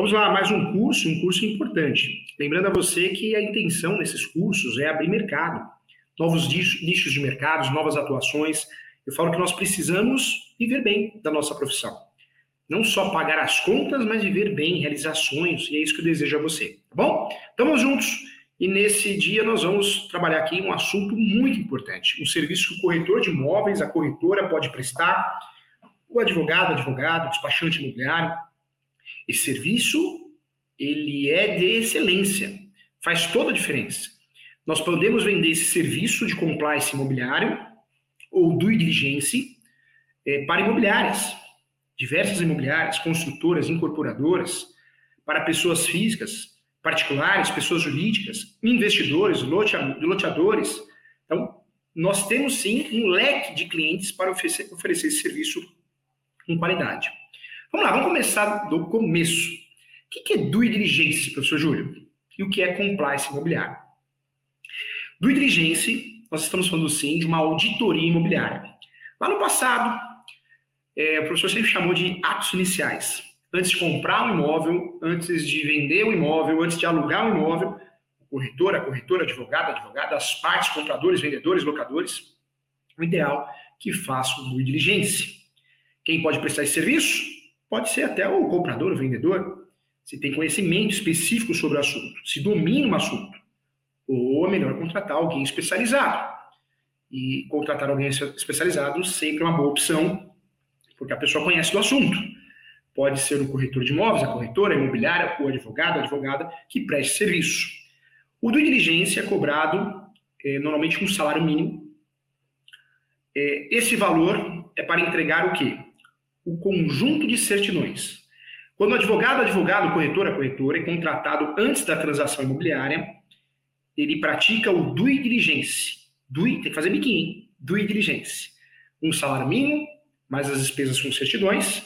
Vamos lá, mais um curso, um curso importante. Lembrando a você que a intenção desses cursos é abrir mercado, novos nichos de mercados, novas atuações. Eu falo que nós precisamos viver bem da nossa profissão. Não só pagar as contas, mas viver bem, realizar sonhos, e é isso que eu desejo a você, tá bom? Estamos juntos e nesse dia nós vamos trabalhar aqui um assunto muito importante, um serviço que o corretor de imóveis, a corretora pode prestar, o advogado, advogado, despachante imobiliário, esse serviço, ele é de excelência, faz toda a diferença. Nós podemos vender esse serviço de compliance imobiliário ou due diligence é, para imobiliárias, diversas imobiliárias, construtoras, incorporadoras, para pessoas físicas, particulares, pessoas jurídicas, investidores, loteadores. Então, nós temos sim um leque de clientes para oferecer, oferecer esse serviço com qualidade. Vamos lá, vamos começar do começo. O que é due diligence, professor Júlio? E o que é compliance imobiliário? Due diligence, nós estamos falando sim de uma auditoria imobiliária. Lá no passado, é, o professor sempre chamou de atos iniciais. Antes de comprar um imóvel, antes de vender um imóvel, antes de alugar um imóvel, o corretor, a corretora, advogado, advogada, as partes, compradores, vendedores, locadores, o ideal é que façam due diligence. Quem pode prestar esse serviço? Pode ser até o comprador, o vendedor, se tem conhecimento específico sobre o assunto, se domina o assunto. Ou é melhor contratar alguém especializado. E contratar alguém especializado sempre é uma boa opção, porque a pessoa conhece do assunto. Pode ser o corretor de imóveis, a corretora, a imobiliária, o advogado, a advogada que preste serviço. O do diligência é cobrado é, normalmente com salário mínimo. É, esse valor é para entregar o quê? O conjunto de certidões. Quando o advogado, advogado, corretor, corretora é contratado antes da transação imobiliária, ele pratica o due diligence. Due, tem que fazer biquinho, due diligence. Um salário mínimo, mais as despesas com certidões,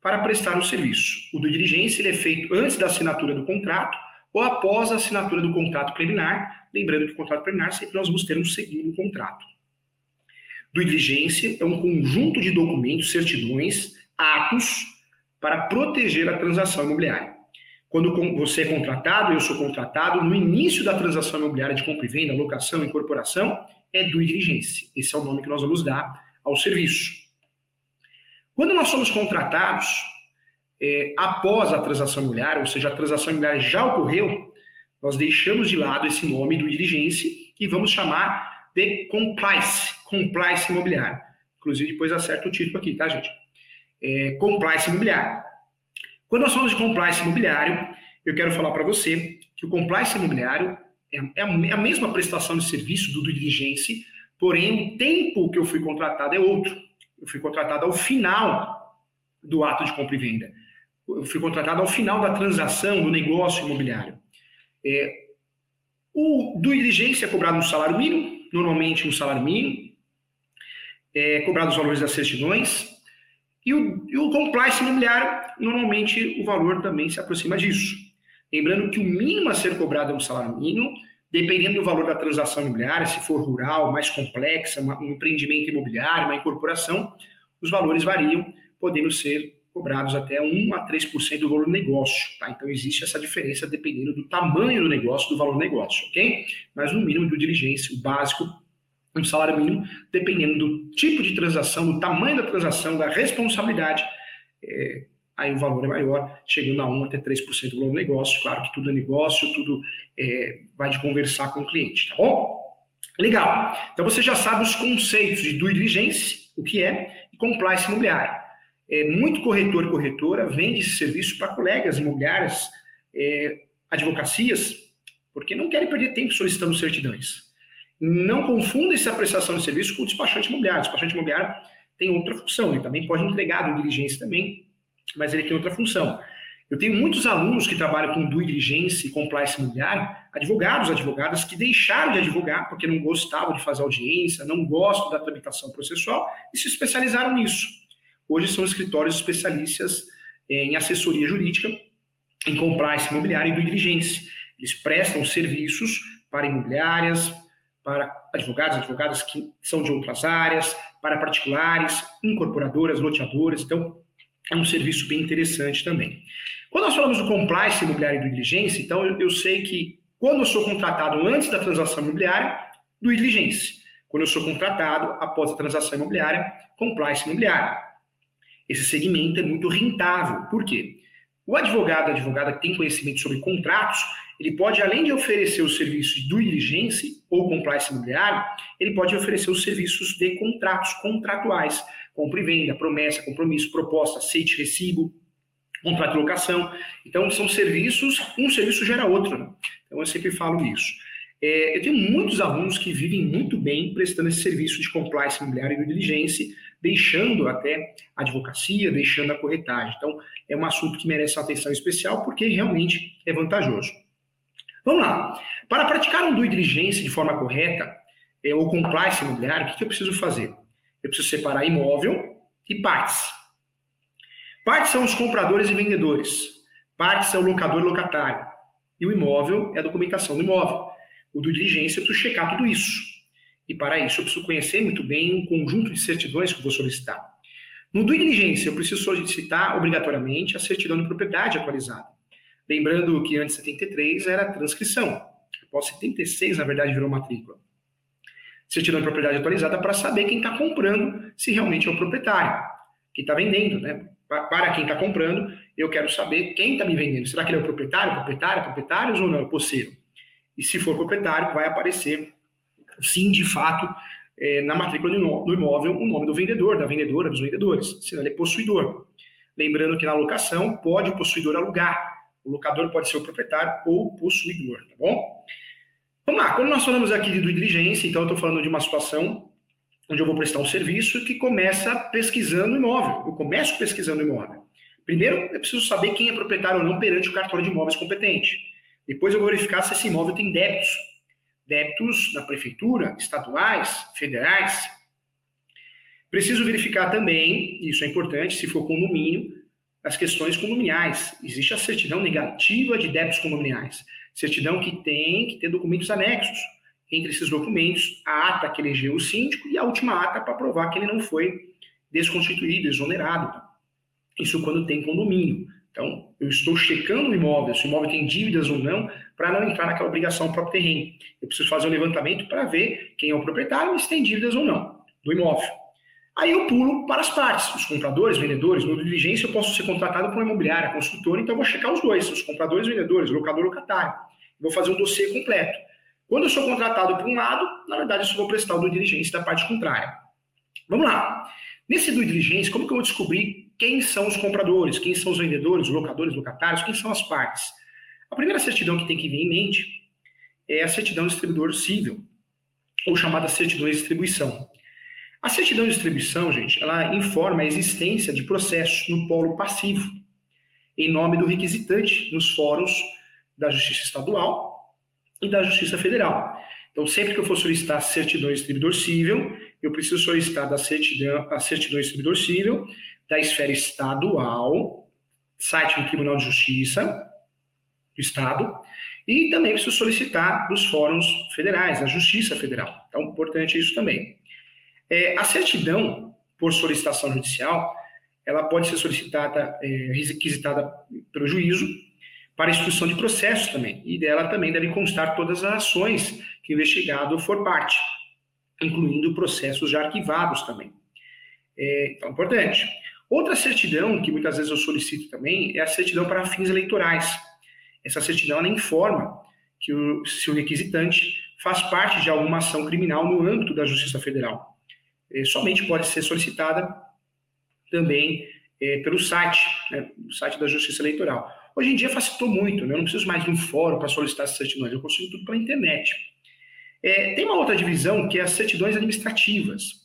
para prestar o serviço. O due diligence ele é feito antes da assinatura do contrato ou após a assinatura do contrato preliminar, lembrando que o contrato preliminar sempre nós vamos ter um segundo contrato. Due diligência é um conjunto de documentos, certidões, atos para proteger a transação imobiliária. Quando você é contratado, eu sou contratado, no início da transação imobiliária de compra e venda, locação, incorporação, é due diligence. Esse é o nome que nós vamos dar ao serviço. Quando nós somos contratados, é, após a transação imobiliária, ou seja, a transação imobiliária já ocorreu, nós deixamos de lado esse nome do diligence e vamos chamar de compliance, compliance imobiliário. Inclusive, depois acerta o título aqui, tá, gente? É, compliance imobiliário. Quando nós falamos de compliance imobiliário, eu quero falar para você que o compliance imobiliário é, é, é a mesma prestação de serviço do due diligence, porém o tempo que eu fui contratado é outro. Eu fui contratado ao final do ato de compra e venda. Eu fui contratado ao final da transação do negócio imobiliário. É, o due diligence é cobrado no salário mínimo, normalmente um salário mínimo, é, cobrado os valores das certidões. E o, e o compliance imobiliário, normalmente o valor também se aproxima disso. Lembrando que o mínimo a ser cobrado é um salário mínimo, dependendo do valor da transação imobiliária, se for rural, mais complexa, um empreendimento imobiliário, uma incorporação, os valores variam, podendo ser cobrados até 1 a 3% do valor do negócio. Tá? Então, existe essa diferença dependendo do tamanho do negócio, do valor do negócio, ok? Mas, no mínimo, de diligência, o básico um salário mínimo, dependendo do tipo de transação, do tamanho da transação, da responsabilidade, é, aí o valor é maior, chegando a 1 até 3% do valor do negócio. Claro que tudo é negócio, tudo é, vai de conversar com o cliente, tá bom? Legal. Então você já sabe os conceitos de due diligence, o que é, e compliance imobiliário. É, muito corretor e corretora vende esse serviço para colegas imobiliárias, é, advocacias, porque não querem perder tempo solicitando certidões. Não confunda essa prestação de serviço com o despachante imobiliário. O despachante imobiliário tem outra função, ele também pode entregar do diligência também, mas ele tem outra função. Eu tenho muitos alunos que trabalham com due diligence e compliance imobiliário, advogados, advogadas que deixaram de advogar porque não gostavam de fazer audiência, não gostam da tramitação processual e se especializaram nisso. Hoje são escritórios especialistas em assessoria jurídica, em compliance imobiliário e due diligence. Eles prestam serviços para imobiliárias, para advogados, advogadas que são de outras áreas, para particulares, incorporadoras, loteadoras. Então, é um serviço bem interessante também. Quando nós falamos do compliance imobiliário e do diligência, então eu, eu sei que quando eu sou contratado antes da transação imobiliária, do diligência. Quando eu sou contratado após a transação imobiliária, compliance imobiliário. Esse segmento é muito rentável. Por quê? O advogado, a advogada que tem conhecimento sobre contratos, ele pode, além de oferecer os serviços do diligência ou compliance imobiliário, ele pode oferecer os serviços de contratos contratuais, compra e venda, promessa, compromisso, proposta, aceite, recibo, contrato de locação. Então, são serviços, um serviço gera outro. Né? Então, eu sempre falo isso. É, eu tenho muitos alunos que vivem muito bem prestando esse serviço de compliance imobiliário e de diligência, deixando até a advocacia, deixando a corretagem. Então, é um assunto que merece atenção especial porque realmente é vantajoso. Vamos lá. Para praticar um due diligência de forma correta, é, ou compliance imobiliário, o que, que eu preciso fazer? Eu preciso separar imóvel e partes. Partes são os compradores e vendedores. Partes é o locador e locatário. E o imóvel é a documentação do imóvel. O do diligência eu preciso checar tudo isso. E para isso eu preciso conhecer muito bem um conjunto de certidões que eu vou solicitar. No do diligência eu preciso solicitar obrigatoriamente a certidão de propriedade atualizada. Lembrando que antes de 73 era transcrição. Após 76, na verdade, virou matrícula. Certidão de propriedade atualizada para saber quem está comprando, se realmente é o proprietário. Quem está vendendo, né? para quem está comprando, eu quero saber quem está me vendendo. Será que ele é o proprietário, proprietário, proprietários ou não, é o posseiro? E se for proprietário, vai aparecer, sim, de fato, é, na matrícula do imóvel, o nome do vendedor, da vendedora, dos vendedores, senão ele é possuidor. Lembrando que na locação, pode o possuidor alugar. O locador pode ser o proprietário ou possuidor, tá bom? Vamos lá, quando nós falamos aqui de diligência, então eu estou falando de uma situação onde eu vou prestar um serviço que começa pesquisando o imóvel. Eu começo pesquisando imóvel. Primeiro, eu preciso saber quem é proprietário ou não perante o cartório de imóveis competente. Depois, eu vou verificar se esse imóvel tem débitos. Débitos na prefeitura, estaduais, federais. Preciso verificar também, isso é importante, se for condomínio, as questões condominiais. Existe a certidão negativa de débitos condominiais. Certidão que tem que ter documentos anexos entre esses documentos, a ata que elegeu o síndico e a última ata para provar que ele não foi desconstituído, exonerado. Isso quando tem condomínio. Então, eu estou checando o imóvel, se o imóvel tem dívidas ou não, para não entrar naquela obrigação próprio terreno. Eu preciso fazer um levantamento para ver quem é o proprietário e se tem dívidas ou não do imóvel. Aí eu pulo para as partes, os compradores, vendedores. No diligência eu posso ser contratado por uma imobiliária, consultora, então eu vou checar os dois, os compradores, vendedores, locador, locatário. Vou fazer um dossiê completo. Quando eu sou contratado por um lado, na verdade, eu só vou prestar o do diligência da parte contrária. Vamos lá. Nesse do diligência, como que eu vou descobrir quem são os compradores, quem são os vendedores, os locadores, locatários, quem são as partes? A primeira certidão que tem que vir em mente é a certidão de distribuidor civil, ou chamada certidão de distribuição. A certidão de distribuição, gente, ela informa a existência de processos no polo passivo, em nome do requisitante nos fóruns da Justiça Estadual e da Justiça Federal. Então, sempre que eu for solicitar certidão de distribuidor civil, eu preciso solicitar da certidão, a certidão de distribuidor civil da esfera estadual, site do Tribunal de Justiça do Estado, e também preciso solicitar dos fóruns federais, da Justiça Federal. Então, importante isso também. É, a certidão por solicitação judicial, ela pode ser solicitada, é, requisitada pelo juízo, para instrução de processos também. E dela também devem constar todas as ações que o investigado for parte, incluindo processos já arquivados também. É, então, importante. Outra certidão que muitas vezes eu solicito também é a certidão para fins eleitorais. Essa certidão ela informa que o, se o requisitante faz parte de alguma ação criminal no âmbito da Justiça Federal. É, somente pode ser solicitada também é, pelo site, né, o site da Justiça Eleitoral. Hoje em dia facilitou muito, né? eu não preciso mais de um fórum para solicitar essas certidões, eu consigo tudo pela internet. É, tem uma outra divisão que é as certidões administrativas.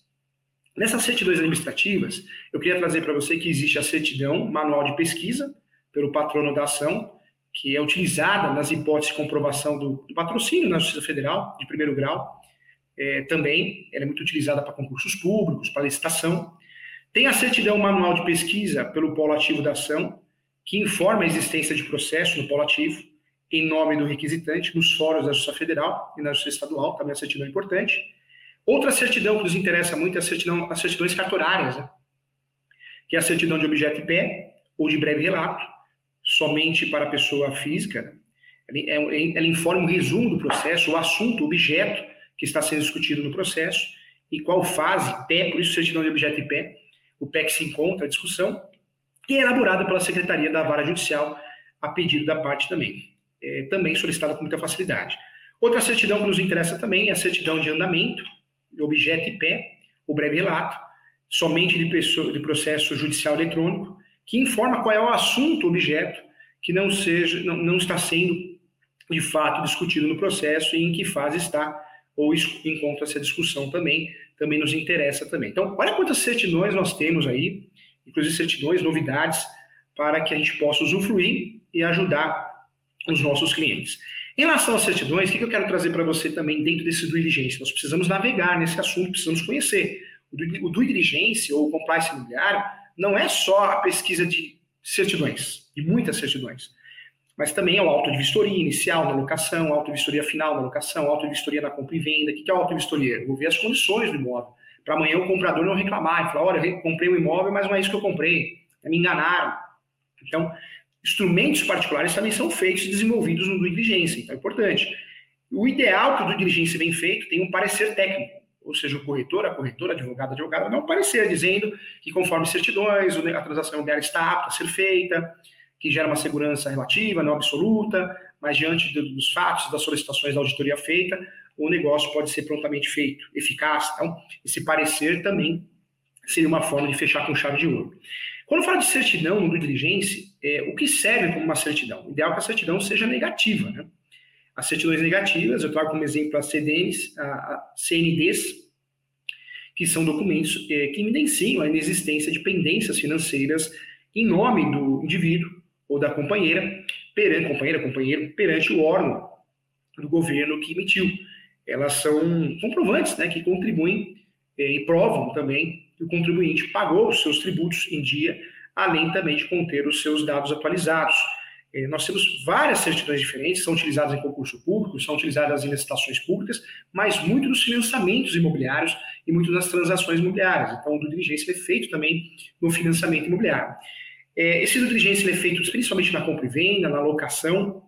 Nessas certidões administrativas, eu queria trazer para você que existe a certidão manual de pesquisa pelo patrono da ação, que é utilizada nas hipóteses de comprovação do, do patrocínio na Justiça Federal, de primeiro grau. É, também ela é muito utilizada para concursos públicos, para licitação. Tem a certidão manual de pesquisa pelo polo ativo da ação, que informa a existência de processo no polo ativo, em nome do requisitante, nos fóruns da Justiça Federal e na Justiça Estadual, também a certidão é importante. Outra certidão que nos interessa muito é a certidão, as certidões cartorárias, né? que é a certidão de objeto e pé ou de breve relato, somente para a pessoa física. Ela informa um resumo do processo, o assunto, o objeto que está sendo discutido no processo e qual fase, pé, por isso certidão de objeto e pé, o que se encontra a discussão, e é elaborada pela Secretaria da Vara Judicial a pedido da parte também. É, também solicitada com muita facilidade. Outra certidão que nos interessa também é a certidão de andamento, objeto e pé, o breve relato, somente de, pessoa, de processo judicial eletrônico, que informa qual é o assunto, objeto, que não, seja, não, não está sendo de fato discutido no processo e em que fase está ou encontra-se a discussão também, também nos interessa também. Então, olha quantas certidões nós temos aí, inclusive certidões, novidades, para que a gente possa usufruir e ajudar os nossos clientes. Em relação às certidões, o que eu quero trazer para você também dentro desse due diligence? Nós precisamos navegar nesse assunto, precisamos conhecer. O due diligence ou compliance imobiliário não é só a pesquisa de certidões, e muitas certidões, mas também é o auto de vistoria inicial na locação, auto de vistoria final na locação, auto de vistoria na compra e venda. O que é auto de vistoria? Eu vou ver as condições do imóvel. Para amanhã o comprador não reclamar e falar: olha, eu comprei o um imóvel, mas não é isso que eu comprei, me enganaram. Então, instrumentos particulares também são feitos e desenvolvidos no due então é importante. O ideal que o due diligence bem feito tem um parecer técnico, ou seja, o corretor, a corretora, advogado, advogada, dá um parecer dizendo que conforme certidões, a transação imobiliária está apta a ser feita, que gera uma segurança relativa, não absoluta, mas diante dos fatos, das solicitações da auditoria feita, o negócio pode ser prontamente feito, eficaz. Então, esse parecer também seria uma forma de fechar com chave de ouro. Quando fala de certidão no due diligence, é, o que serve como uma certidão? O ideal é que a certidão seja negativa. Né? As certidões negativas, eu trago como exemplo as CDNs, a CNDs, que são documentos é, que evidenciam a inexistência de pendências financeiras em nome do indivíduo ou da companheira, perante, companheira, companheiro, perante o órgão do governo que emitiu. Elas são comprovantes né, que contribuem é, e provam também que o contribuinte pagou os seus tributos em dia, além também de conter os seus dados atualizados. É, nós temos várias certidões diferentes, são utilizadas em concurso público, são utilizadas em licitações públicas, mas muito nos financiamentos imobiliários e muito nas transações imobiliárias. Então, o due diligence é feito também no financiamento imobiliário. É, esse due diligence é feito principalmente na compra e venda, na locação,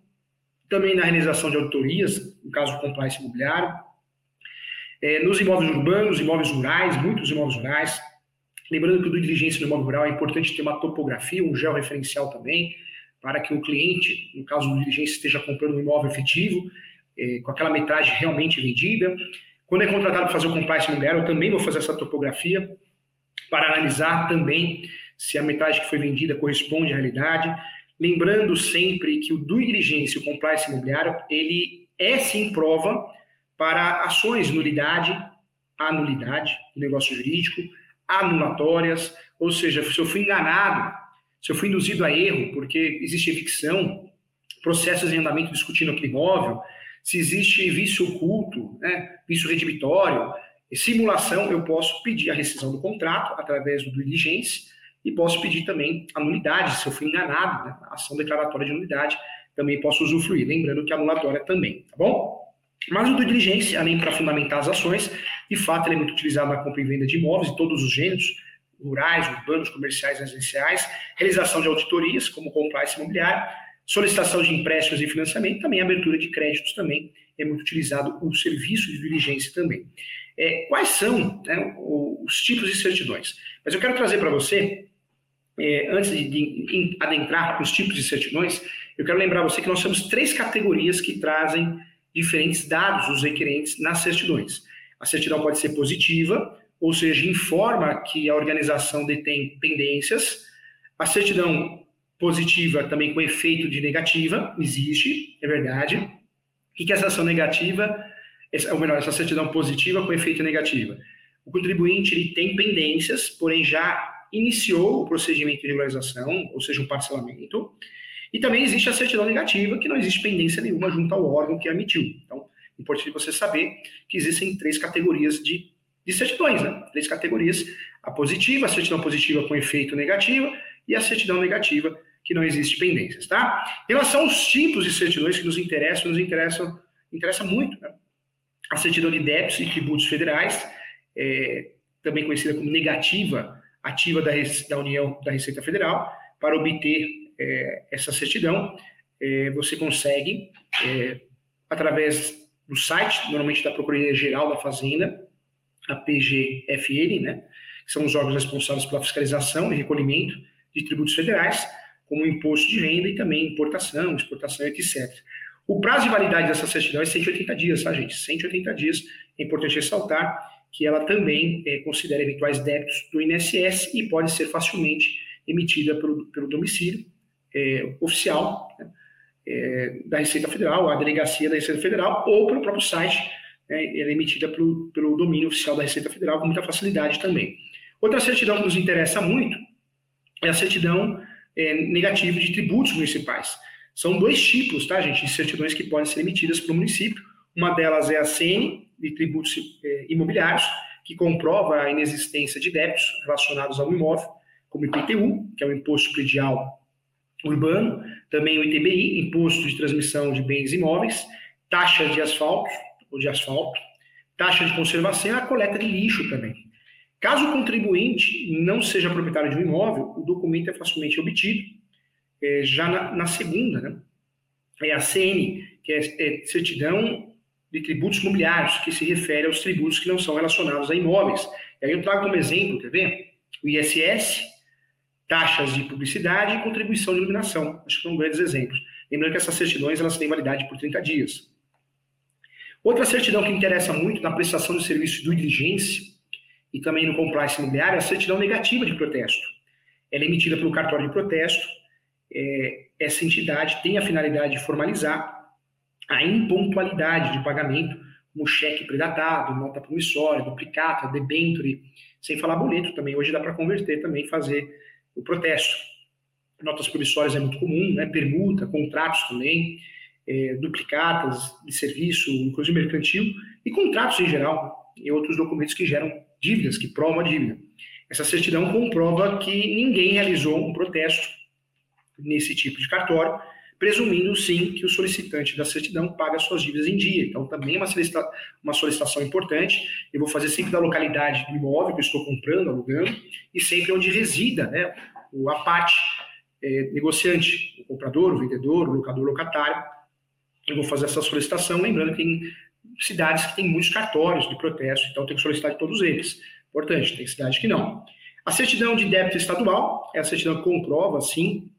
também na realização de auditorias, no caso do compliance imobiliário, é, nos imóveis urbanos, imóveis rurais, muitos imóveis rurais. Lembrando que o due diligência no imóvel rural é importante ter uma topografia, um georreferencial também, para que o cliente, no caso do diligência, esteja comprando um imóvel efetivo, é, com aquela metragem realmente vendida. Quando é contratado para fazer o compliance imobiliário, eu também vou fazer essa topografia para analisar também se a metragem que foi vendida corresponde à realidade. Lembrando sempre que o due diligence, o compliance imobiliário, ele é sim prova para ações de nulidade, anulidade negócio jurídico, anulatórias, ou seja, se eu fui enganado, se eu fui induzido a erro, porque existe evicção, processos em andamento discutindo aquele imóvel, se existe vício oculto, né, vício redibitório, simulação, eu posso pedir a rescisão do contrato através do diligence e posso pedir também a nulidade, se eu fui enganado, né, a ação declaratória de nulidade, também posso usufruir, lembrando que a anulatória também, tá bom? Mas o due diligence, além para fundamentar as ações, de fato ele é muito utilizado na compra e venda de imóveis de todos os gêneros, rurais, urbanos, comerciais, residenciais, realização de auditorias, como compliance imobiliário, solicitação de empréstimos e financiamento, também abertura de créditos também é muito utilizado o serviço de diligência também. É, quais são né, os tipos de certidões? Mas eu quero trazer para você, é, antes de, de adentrar nos tipos de certidões, eu quero lembrar você que nós temos três categorias que trazem diferentes dados dos requerentes nas certidões. A certidão pode ser positiva, ou seja, informa que a organização detém pendências. A certidão positiva também com efeito de negativa, existe, é verdade. O que essa ação negativa? Ou melhor, essa certidão positiva com efeito negativa. O contribuinte ele tem pendências, porém já iniciou o procedimento de regularização, ou seja, um parcelamento. E também existe a certidão negativa, que não existe pendência nenhuma junto ao órgão que emitiu. Então, é importante você saber que existem três categorias de, de certidões, né? Três categorias: a positiva, a certidão positiva com efeito negativo e a certidão negativa, que não existe pendências, tá? Em relação aos tipos de certidões que nos interessam, nos interessam, interessa muito, né? A certidão de débitos e tributos federais, é, também conhecida como negativa, ativa da, da União da Receita Federal. Para obter é, essa certidão, é, você consegue, é, através do site, normalmente da Procuradoria Geral da Fazenda, a PGFN, né, que são os órgãos responsáveis pela fiscalização e recolhimento de tributos federais, como imposto de renda e também importação, exportação, etc. O prazo de validade dessa certidão é 180 dias, tá, gente? 180 dias. É importante ressaltar que ela também é, considera eventuais débitos do INSS e pode ser facilmente emitida pelo, pelo domicílio é, oficial né, é, da Receita Federal, a delegacia da Receita Federal, ou pelo próprio site. Né, ela é emitida pelo, pelo domínio oficial da Receita Federal com muita facilidade também. Outra certidão que nos interessa muito é a certidão negativa de tributos municipais. São dois tipos, tá, gente, de certidões que podem ser emitidas pelo município. Uma delas é a CN, de tributos é, imobiliários, que comprova a inexistência de débitos relacionados ao imóvel, como IPTU, que é o Imposto Predial Urbano, também o ITBI, Imposto de Transmissão de Bens Imóveis, taxa de asfalto, ou de asfalto, taxa de conservação e a coleta de lixo também. Caso o contribuinte não seja proprietário de um imóvel, o documento é facilmente obtido é, já na, na, segunda, né? É a CN, que é, é certidão de tributos imobiliários, que se refere aos tributos que não são relacionados a imóveis. E aí eu trago como exemplo, quer ver? O ISS, taxas de publicidade e contribuição de iluminação. Acho que são grandes exemplos. Lembrando que essas certidões elas têm validade por 30 dias. Outra certidão que interessa muito na prestação de serviço de diligência e também no compliance imobiliário é a certidão negativa de protesto. Ela é emitida pelo cartório de protesto. É, essa entidade tem a finalidade de formalizar a impontualidade de pagamento, como cheque predatado, nota promissória, duplicata, debenture, sem falar boleto também. Hoje dá para converter também, fazer o protesto. Notas promissórias é muito comum, né? permuta, contratos também, é, duplicatas de serviço, inclusive mercantil, e contratos em geral, e outros documentos que geram dívidas, que provam a dívida. Essa certidão comprova que ninguém realizou um protesto nesse tipo de cartório, presumindo sim que o solicitante da certidão paga suas dívidas em dia. Então, também é uma, solicita uma solicitação importante. Eu vou fazer sempre da localidade do imóvel que eu estou comprando, alugando, e sempre onde resida né, a parte é, negociante, o comprador, o vendedor, o locador, o locatário. Eu vou fazer essa solicitação, lembrando que tem cidades que têm muitos cartórios de protesto, então tem que solicitar de todos eles. Importante, tem cidades que não. A certidão de débito estadual é a certidão que comprova, sim,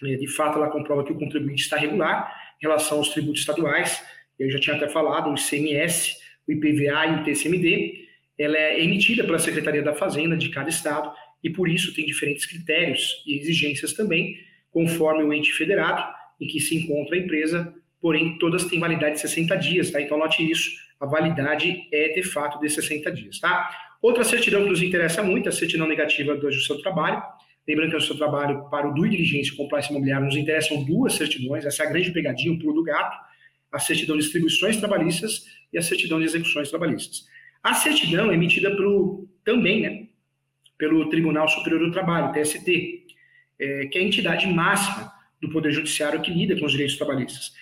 de fato, ela comprova que o contribuinte está regular em relação aos tributos estaduais. Eu já tinha até falado, o ICMS, o IPVA e o TCMD. Ela é emitida pela Secretaria da Fazenda de cada estado e, por isso, tem diferentes critérios e exigências também, conforme o ente federado em que se encontra a empresa, porém, todas têm validade de 60 dias, tá? Então, note isso, a validade é, de fato, de 60 dias, tá? Outra certidão que nos interessa muito, a certidão negativa do ao trabalho, Lembrando que o seu trabalho para o due diligência e compliance imobiliário nos interessam duas certidões, essa é a grande pegadinha, o pulo do gato, a certidão de distribuições trabalhistas e a certidão de execuções trabalhistas. A certidão é emitida pelo, também né, pelo Tribunal Superior do Trabalho, TST, é, que é a entidade máxima do Poder Judiciário que lida com os direitos trabalhistas.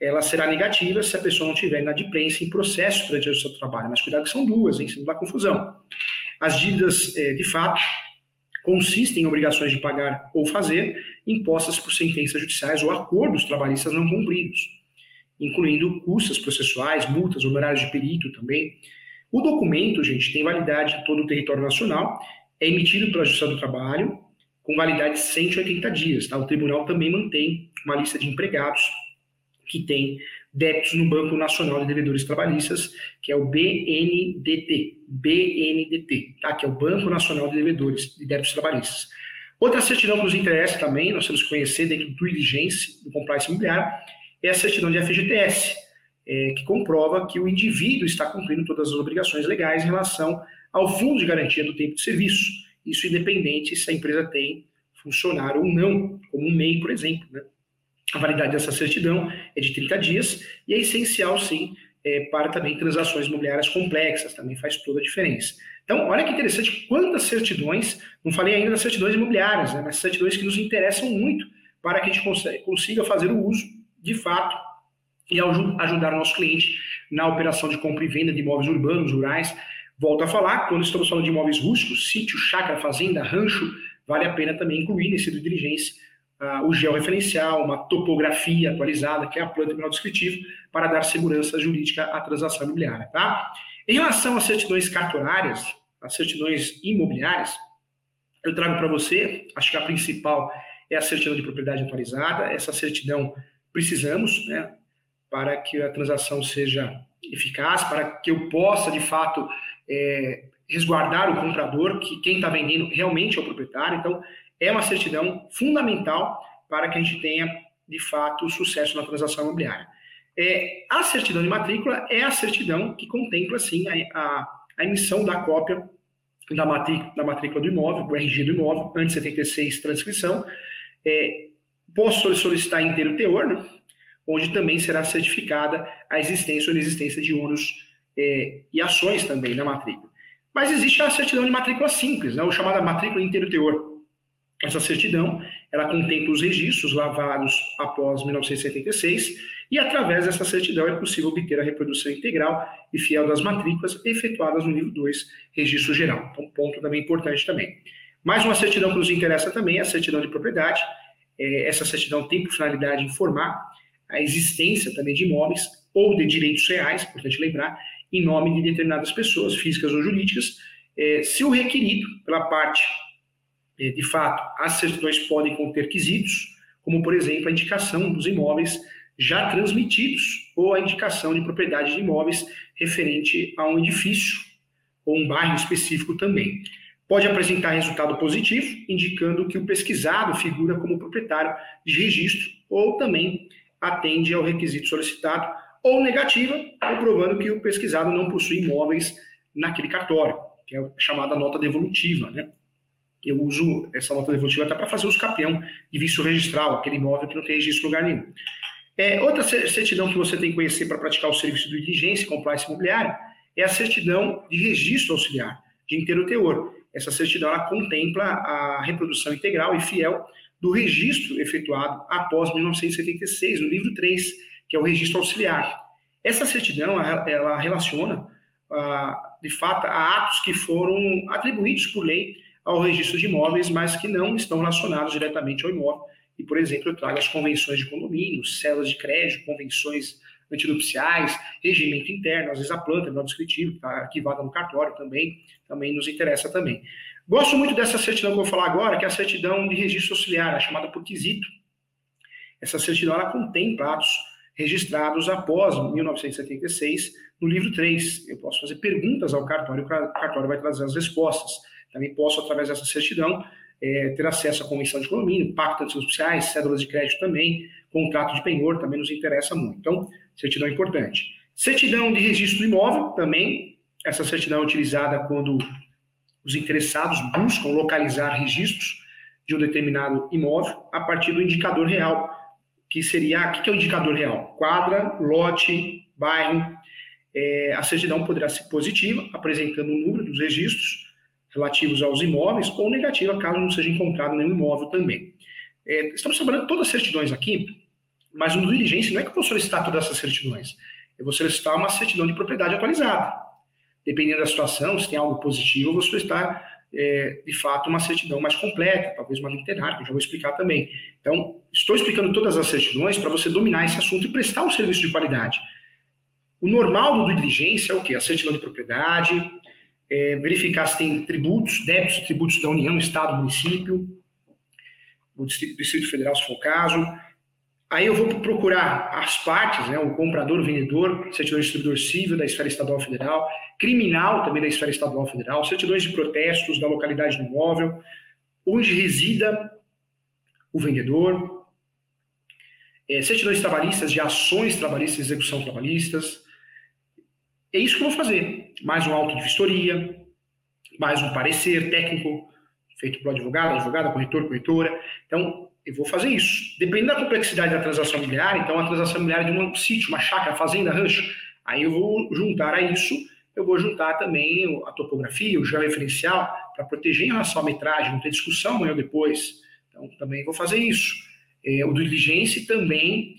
Ela será negativa se a pessoa não tiver inadimplência em processo para o seu trabalho, mas cuidado que são duas, hein, se não dá confusão. As dívidas, é, de fato, consistem em obrigações de pagar ou fazer impostas por sentenças judiciais ou acordos trabalhistas não cumpridos, incluindo custas processuais, multas, honorários de perito também. O documento, gente, tem validade em todo o território nacional, é emitido pela Justiça do Trabalho, com validade de 180 dias. Tá? O tribunal também mantém uma lista de empregados que tem débitos no Banco Nacional de Devedores Trabalhistas, que é o BNDT, BNDT, tá? que é o Banco Nacional de Devedores de Débitos Trabalhistas. Outra certidão que nos interessa também, nós temos que conhecer dentro do diligência do compliance imobiliário, é a certidão de FGTS, é, que comprova que o indivíduo está cumprindo todas as obrigações legais em relação ao fundo de garantia do tempo de serviço. Isso independente se a empresa tem funcionário ou não, como um MEI, por exemplo. Né? A validade dessa certidão é de 30 dias e é essencial, sim, é, para também transações imobiliárias complexas, também faz toda a diferença. Então, olha que interessante quantas certidões, não falei ainda das certidões imobiliárias, né, mas certidões que nos interessam muito para que a gente consiga fazer o uso de fato e ajudar o nosso cliente na operação de compra e venda de imóveis urbanos, rurais, Volto a falar, quando estamos falando de imóveis rústicos, sítio, chácara, fazenda, rancho, vale a pena também incluir nesse due diligência uh, o georreferencial, uma topografia atualizada, que é a planta terminal descritivo, para dar segurança jurídica à transação imobiliária. Tá? Em relação às certidões cartorárias, as certidões imobiliárias, eu trago para você, acho que a principal é a certidão de propriedade atualizada. Essa certidão precisamos, né, para que a transação seja eficaz, para que eu possa, de fato, é, resguardar o comprador, que quem está vendendo realmente é o proprietário. Então, é uma certidão fundamental para que a gente tenha, de fato, sucesso na transação imobiliária. É, a certidão de matrícula é a certidão que contempla, sim, a, a, a emissão da cópia da matrícula, da matrícula do imóvel, do RG do imóvel, antes de 76, transcrição. É, posso solicitar inteiro teor, né, onde também será certificada a existência ou inexistência de ônus é, e ações também na matrícula. Mas existe a certidão de matrícula simples, né, o chamada matrícula inteiro teor. Essa certidão, ela contempla os registros lavados após 1976 e através dessa certidão é possível obter a reprodução integral e fiel das matrículas efetuadas no nível 2, registro geral. Então, ponto também importante também. Mais uma certidão que nos interessa também é a certidão de propriedade. É, essa certidão tem por finalidade informar a existência também de imóveis ou de direitos reais, importante lembrar, em nome de determinadas pessoas, físicas ou jurídicas, é, se o requerido pela parte de fato, as certidões podem conter quesitos, como, por exemplo, a indicação dos imóveis já transmitidos ou a indicação de propriedade de imóveis referente a um edifício ou um bairro específico também. Pode apresentar resultado positivo, indicando que o pesquisado figura como proprietário de registro ou também atende ao requisito solicitado, ou negativa, comprovando que o pesquisado não possui imóveis naquele cartório, que é a chamada nota devolutiva, né? Eu uso essa nota devolutiva até para fazer os capião de visto registral, aquele imóvel que não tem registro em lugar nenhum. É, outra certidão que você tem que conhecer para praticar o serviço de diligência e compliance imobiliário é a certidão de registro auxiliar, de inteiro teor. Essa certidão ela contempla a reprodução integral e fiel do registro efetuado após 1976, no livro 3, que é o registro auxiliar. Essa certidão ela relaciona, ah, de fato, a atos que foram atribuídos por lei ao registro de imóveis, mas que não estão relacionados diretamente ao imóvel. E, por exemplo, eu trago as convenções de condomínio, células de crédito, convenções antinupciais, regimento interno, às vezes a planta, o descritivo, está arquivada no cartório também, também nos interessa também. Gosto muito dessa certidão que eu vou falar agora, que é a certidão de registro auxiliar, a chamada por quesito. Essa certidão ela contempla atos registrados após 1976 no livro 3. Eu posso fazer perguntas ao cartório, o cartório vai trazer as respostas. Também posso, através dessa certidão, é, ter acesso à convenção de condomínio, pacto antissociais, cédulas de crédito também, contrato de penhor também nos interessa muito. Então, certidão é importante. Certidão de registro do imóvel também, essa certidão é utilizada quando os interessados buscam localizar registros de um determinado imóvel a partir do indicador real, que seria, o que é o indicador real? Quadra, lote, bairro. É, a certidão poderá ser positiva, apresentando o número dos registros, relativos aos imóveis ou negativa caso não seja encontrado nenhum imóvel também. É, estamos trabalhando todas as certidões aqui, mas no diligência não é que eu vou solicitar todas essas certidões. Eu vou solicitar uma certidão de propriedade atualizada. Dependendo da situação, se tem algo positivo, eu vou solicitar, é, de fato, uma certidão mais completa, talvez uma literária, que eu já vou explicar também. Então, estou explicando todas as certidões para você dominar esse assunto e prestar um serviço de qualidade. O normal do diligência é o quê? A certidão de propriedade, é, verificar se tem tributos, débitos e tributos da União, Estado, município, o Distrito Federal, se for o caso. Aí eu vou procurar as partes, né, o comprador, o vendedor, certidão de distribuidor civil da esfera estadual federal, criminal também da esfera estadual federal, certidões de protestos da localidade do imóvel, onde resida o vendedor, é, certidões trabalhistas de ações trabalhistas execução trabalhistas, é isso que eu vou fazer. Mais um auto de vistoria, mais um parecer técnico feito pelo advogado, advogada, corretor, corretora. Então, eu vou fazer isso. Dependendo da complexidade da transação imobiliária, então a transação imobiliária de um sítio, uma chácara, fazenda, rancho, aí eu vou juntar a isso, eu vou juntar também a topografia, o georreferencial, para proteger em relação à metragem, não ter discussão amanhã ou depois. Então, também vou fazer isso. É, o diligência também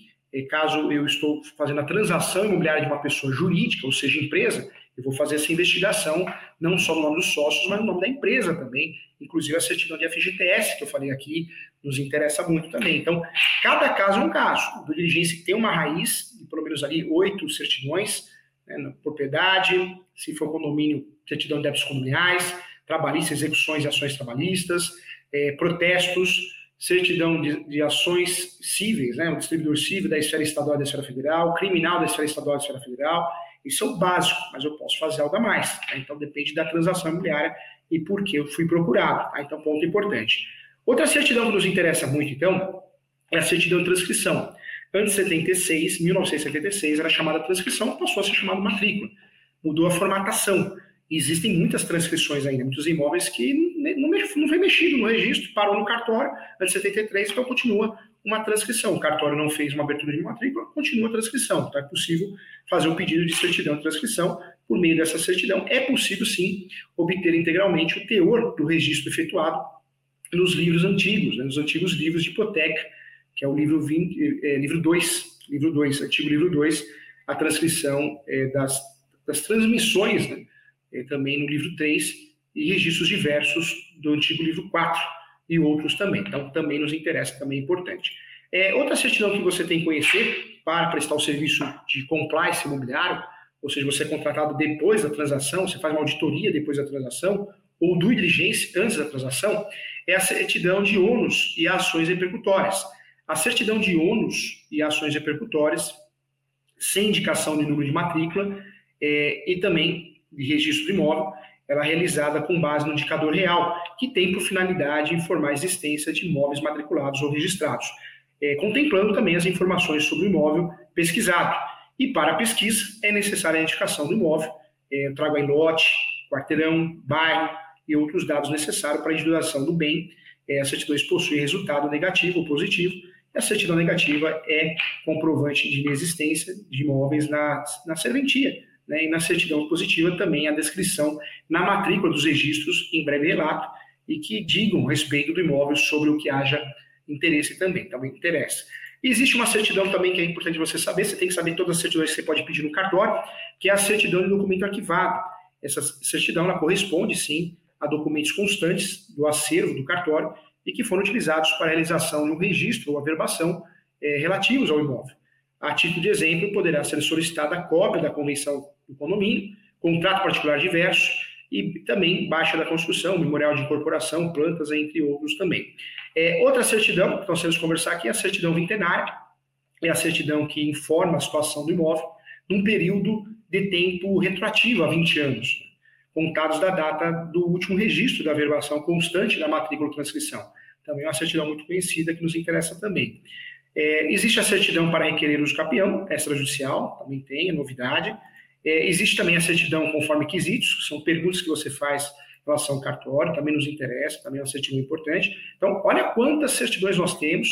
caso eu estou fazendo a transação imobiliária de uma pessoa jurídica, ou seja, empresa, Eu vou fazer essa investigação não só no nome dos sócios, mas no nome da empresa também, inclusive a certidão de FGTS, que eu falei aqui, nos interessa muito também. Então, cada caso é um caso. Do diligência tem uma raiz, de pelo menos ali oito certidões, né, propriedade, se for condomínio, certidão de débitos condominiais, trabalhistas, execuções e ações trabalhistas, é, protestos, certidão de, de, ações cíveis, né, o distribuidor civil da esfera estadual e da esfera federal, criminal da esfera estadual e da esfera federal, isso é o básico, mas eu posso fazer algo a mais. Né? Então depende da transação imobiliária e por que eu fui procurado. Tá? Então, ponto importante. Outra certidão que nos interessa muito, então, é a certidão de transcrição. Antes de 76, 1976, era chamada transcrição, passou a ser chamada matrícula. Mudou a formatação. Existem muitas transcrições ainda, muitos imóveis que não, não foi mexido no registro, parou no cartório antes de 73, então continua uma transcrição. O cartório não fez uma abertura de matrícula, continua a transcrição. Então é possível fazer um pedido de certidão de transcrição por meio dessa certidão. É possível, sim, obter integralmente o teor do registro efetuado nos livros antigos, né, nos antigos livros de hipoteca, que é o livro 20, é, livro 2, livro 2, antigo livro 2, a transcrição é, das, das transmissões, né, é, também no livro 3, e registros diversos do antigo livro 4 e outros também. Então, também nos interessa, também é importante. É, outra certidão que você tem que conhecer para prestar o serviço de compliance imobiliário, ou seja, você é contratado depois da transação, você faz uma auditoria depois da transação, ou do diligência antes da transação, é a certidão de ônus e ações repercutórias. A certidão de ônus e ações repercutórias, sem indicação de número de matrícula é, e também de registro do imóvel, ela é realizada com base no indicador real, que tem por finalidade informar a existência de imóveis matriculados ou registrados, é, contemplando também as informações sobre o imóvel pesquisado. E para a pesquisa é necessária a indicação do imóvel, é, trago aí lote, quarteirão, bairro e outros dados necessários para a individuação do bem. É, a certidão possui resultado negativo ou positivo, e a certidão negativa é comprovante de inexistência de imóveis na, na serventia, né, e na certidão positiva também a descrição na matrícula dos registros em breve relato e que digam respeito do imóvel sobre o que haja interesse também, também interessa. E existe uma certidão também que é importante você saber, você tem que saber todas as certidões que você pode pedir no cartório, que é a certidão de documento arquivado. Essa certidão ela corresponde, sim, a documentos constantes do acervo do cartório e que foram utilizados para a realização de um registro ou averbação é, relativos ao imóvel. A título de exemplo, poderá ser solicitada a cópia da convenção do condomínio, contrato particular diverso e também baixa da construção, memorial de incorporação, plantas, entre outros também. É, outra certidão que nós temos que conversar aqui é a certidão vintenária, é a certidão que informa a situação do imóvel num período de tempo retroativo a 20 anos, contados da data do último registro da averbação constante da matrícula transcrição. Também é uma certidão muito conhecida que nos interessa também. É, existe a certidão para requerer uso capião, extrajudicial, também tem, é novidade. É, existe também a certidão conforme quesitos, que são perguntas que você faz em relação ao cartório, também nos interessa, também é uma certidão importante. Então, olha quantas certidões nós temos.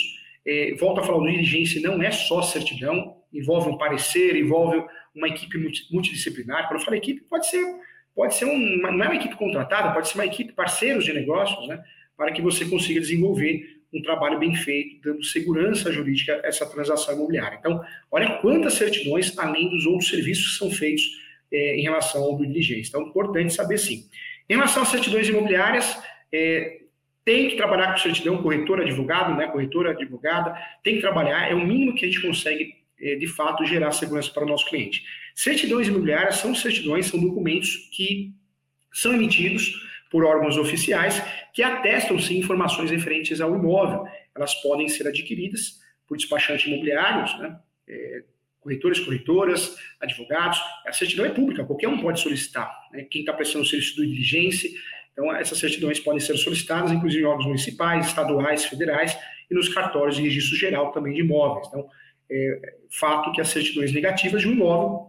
É, volto a falar, o diligência não é só certidão, envolve um parecer, envolve uma equipe multidisciplinar. Quando eu falo equipe, pode ser, pode ser uma, não é uma equipe contratada, pode ser uma equipe parceiros de negócios, né, para que você consiga desenvolver um trabalho bem feito, dando segurança jurídica a essa transação imobiliária. Então, olha quantas certidões, além dos outros serviços que são feitos é, em relação ao diligência. Então, importante saber sim. Em relação às certidões imobiliárias, é, tem que trabalhar com certidão, corretor, advogado, né, corretora, advogada, tem que trabalhar, é o mínimo que a gente consegue, é, de fato, gerar segurança para o nosso cliente. Certidões imobiliárias são certidões, são documentos que são emitidos por órgãos oficiais que atestam sim informações referentes ao imóvel. Elas podem ser adquiridas por despachantes imobiliários, né? É, corretores, corretoras, advogados. A certidão é pública, qualquer um pode solicitar. Né? Quem está prestando serviço de diligência. Então, essas certidões podem ser solicitadas, inclusive em órgãos municipais, estaduais, federais e nos cartórios de registro geral também de imóveis. Então, é fato que as certidões negativas de um imóvel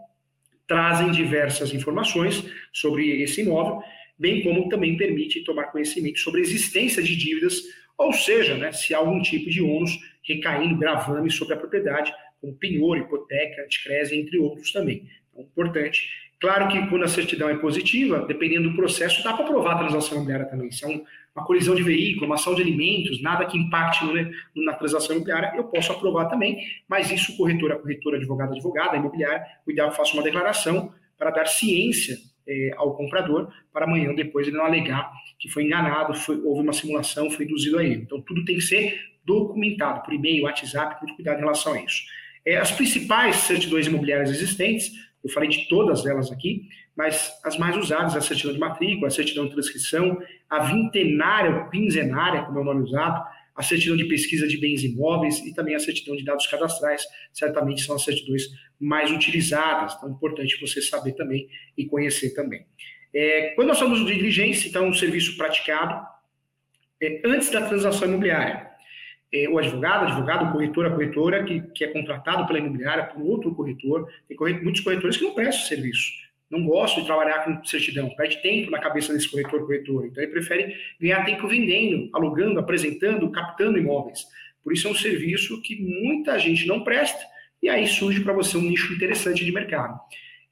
trazem diversas informações sobre esse imóvel bem como também permite tomar conhecimento sobre a existência de dívidas, ou seja, né, se há algum tipo de ônus recaindo, gravando sobre a propriedade, como penhor, hipoteca, anticrese, entre outros também. Então, importante. Claro que quando a certidão é positiva, dependendo do processo, dá para provar a transação imobiliária também. Se é um, uma colisão de veículo, uma ação de alimentos, nada que impacte no, na transação imobiliária, eu posso aprovar também, mas isso corretora, corretora, advogado, advogada, imobiliária, o ideal é que faça uma declaração para dar ciência é, ao comprador, para amanhã depois ele não alegar que foi enganado, foi, houve uma simulação, foi induzido a ele. Então, tudo tem que ser documentado por e-mail, WhatsApp, muito cuidado em relação a isso. É, as principais certidões imobiliárias existentes, eu falei de todas elas aqui, mas as mais usadas, a certidão de matrícula, a certidão de transcrição, a vintenária, ou quinzenária, como é o nome usado, a certidão de pesquisa de bens imóveis e também a certidão de dados cadastrais, certamente são as certidões mais utilizadas, então é importante você saber também e conhecer também. É, quando nós falamos de diligência, então, um serviço praticado é, antes da transação imobiliária. É, o advogado, advogado, o corretor, a corretora, que, que é contratado pela imobiliária por outro corretor, tem muitos corretores que não prestam serviço, não gostam de trabalhar com certidão, perde tempo na cabeça desse corretor, corretor, então ele prefere ganhar tempo vendendo, alugando, apresentando, captando imóveis. Por isso é um serviço que muita gente não presta, e aí surge para você um nicho interessante de mercado.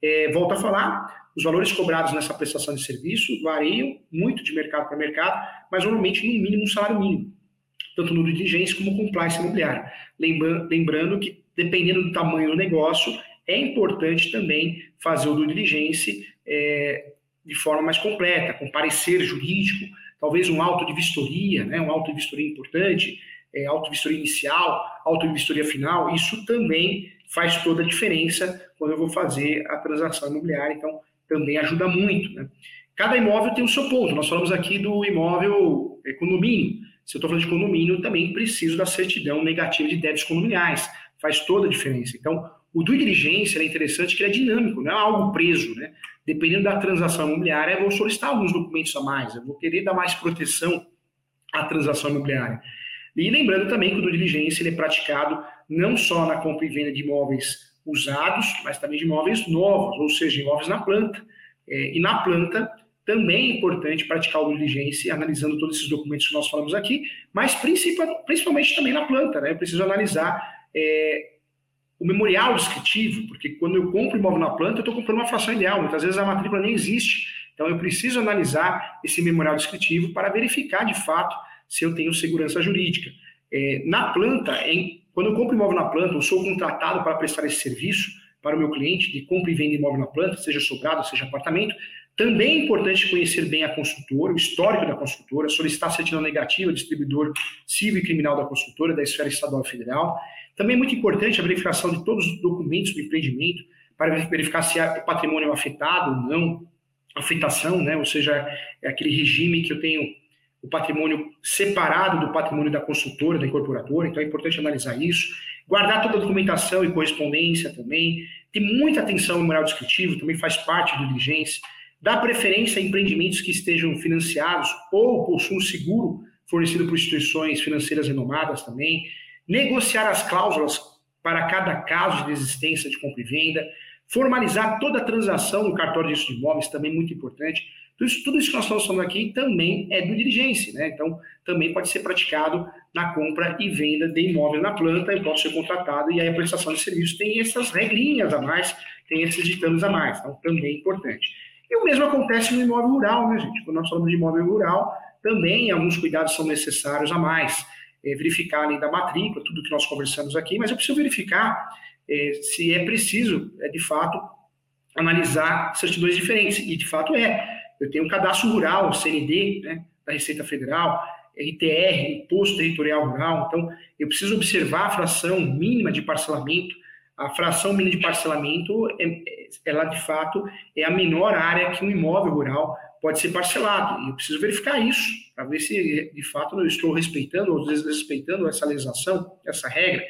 É, volto a falar, os valores cobrados nessa prestação de serviço variam muito de mercado para mercado, mas normalmente no mínimo um salário mínimo, tanto no diligência como compliance imobiliário. Lembrando que, dependendo do tamanho do negócio, é importante também fazer o due diligence é, de forma mais completa, com parecer jurídico, talvez um auto de vistoria, né, um auto de vistoria importante, é, auto de vistoria inicial, auto de vistoria final, isso também faz toda a diferença quando eu vou fazer a transação imobiliária. Então, também ajuda muito. Né? Cada imóvel tem o seu ponto. Nós falamos aqui do imóvel é, condomínio. Se eu estou falando de condomínio, eu também preciso da certidão negativa de débitos condominiais. Faz toda a diferença. Então, o due diligência é interessante que ele é dinâmico, não é algo preso. Né? Dependendo da transação imobiliária, eu vou solicitar alguns documentos a mais, eu vou querer dar mais proteção à transação imobiliária. E lembrando também que o due diligência ele é praticado não só na compra e venda de imóveis usados, mas também de imóveis novos, ou seja, imóveis na planta. É, e na planta também é importante praticar o diligência, analisando todos esses documentos que nós falamos aqui, mas principalmente também na planta, né? Eu preciso analisar é, o memorial descritivo, porque quando eu compro imóvel na planta, eu estou comprando uma fração ideal, muitas vezes a matrícula nem existe. Então eu preciso analisar esse memorial descritivo para verificar de fato se eu tenho segurança jurídica. É, na planta, em quando eu compro imóvel na planta, eu sou contratado para prestar esse serviço para o meu cliente de compra e venda imóvel na planta, seja sobrado, seja apartamento. Também é importante conhecer bem a construtora, o histórico da construtora, solicitar certidão negativa, distribuidor civil e criminal da construtora, da esfera estadual e federal. Também é muito importante a verificação de todos os documentos do empreendimento, para verificar se o patrimônio afetado ou não, afetação, né? ou seja, é aquele regime que eu tenho o patrimônio separado do patrimônio da construtora, da incorporadora, então é importante analisar isso. Guardar toda a documentação e correspondência também. Ter muita atenção no memorial descritivo, também faz parte do diligência. Dar preferência a empreendimentos que estejam financiados ou possuam seguro fornecido por instituições financeiras renomadas também. Negociar as cláusulas para cada caso de desistência de compra e venda. Formalizar toda a transação no cartório de imóveis, também muito importante tudo isso, tudo isso que nós estamos falando aqui também é do diligência, né? Então, também pode ser praticado na compra e venda de imóvel na planta, e pode ser contratado, e aí a prestação de serviço tem essas regrinhas a mais, tem esses ditames a mais, então também é importante. E o mesmo acontece no imóvel rural, né, gente? Quando nós falamos de imóvel rural, também alguns cuidados são necessários a mais. É, verificar além da matrícula, tudo que nós conversamos aqui, mas eu preciso verificar é, se é preciso, é, de fato, analisar certidões diferentes, e de fato é. Eu tenho um cadastro rural, CND, né, da Receita Federal, RTR, Imposto Territorial Rural. Então, eu preciso observar a fração mínima de parcelamento. A fração mínima de parcelamento, é, ela de fato é a menor área que um imóvel rural pode ser parcelado. E eu preciso verificar isso, para ver se de fato eu estou respeitando ou desrespeitando essa legislação, essa regra,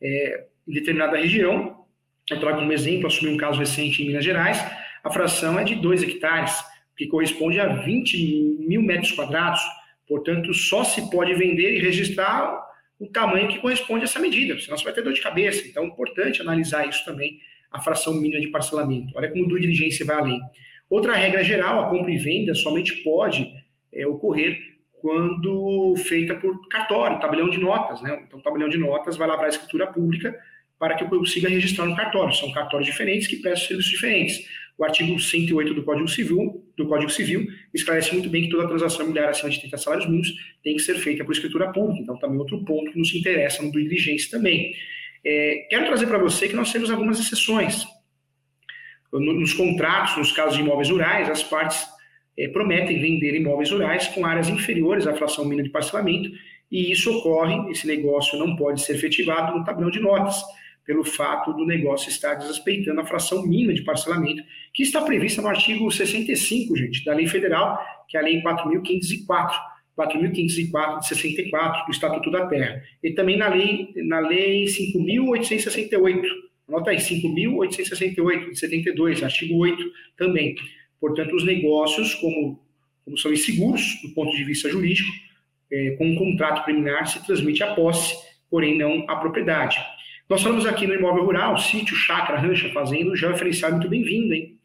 é, em determinada região. Eu trago como exemplo, assumi um caso recente em Minas Gerais, a fração é de 2 hectares que corresponde a 20 mil metros quadrados. Portanto, só se pode vender e registrar o tamanho que corresponde a essa medida, senão você vai ter dor de cabeça. Então, é importante analisar isso também, a fração mínima de parcelamento. Olha como o diligência vai além. Outra regra geral, a compra e venda somente pode é, ocorrer quando feita por cartório, tabelião de notas. Né? Então, tabelião de notas vai lavrar a escritura pública para que eu consiga registrar no cartório. São cartórios diferentes que prestam serviços diferentes. O artigo 108 do Código Civil, do Código Civil esclarece muito bem que toda transação imobiliária acima de 30 salários mínimos tem que ser feita por escritura pública. Então, também outro ponto que nos interessa no do diligência também. É, quero trazer para você que nós temos algumas exceções. nos contratos, nos casos de imóveis rurais, as partes é, prometem vender imóveis rurais com áreas inferiores à fração mínima de parcelamento, e isso ocorre, esse negócio não pode ser efetivado no tabelão de notas, pelo fato do negócio estar desrespeitando a fração mínima de parcelamento, que está prevista no artigo 65, gente, da Lei Federal, que é a Lei 4.504, 4.504 de 64, do Estatuto da Terra, e também na Lei, na lei 5.868, anota aí, 5.868 de 72, artigo 8 também. Portanto, os negócios, como, como são inseguros do ponto de vista jurídico, é, com um contrato preliminar se transmite a posse, porém não a propriedade. Nós falamos aqui no imóvel rural, sítio, chácara, rancha, fazenda, georreferencial é muito bem-vindo, hein?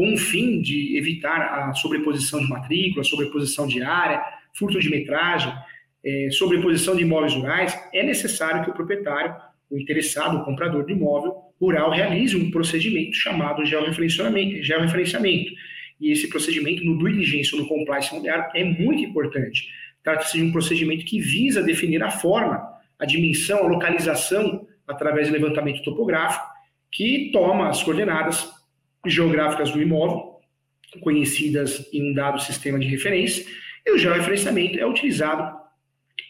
Com o fim de evitar a sobreposição de matrícula, sobreposição de área, furto de metragem, é, sobreposição de imóveis rurais, é necessário que o proprietário, o interessado, o comprador do imóvel rural, realize um procedimento chamado georreferenciamento. E esse procedimento, no due diligence ou no compliance imobiliário, é muito importante. Trata-se de um procedimento que visa definir a forma a dimensão, a localização através do levantamento topográfico, que toma as coordenadas geográficas do imóvel, conhecidas em um dado sistema de referência, e o georreferenciamento é utilizado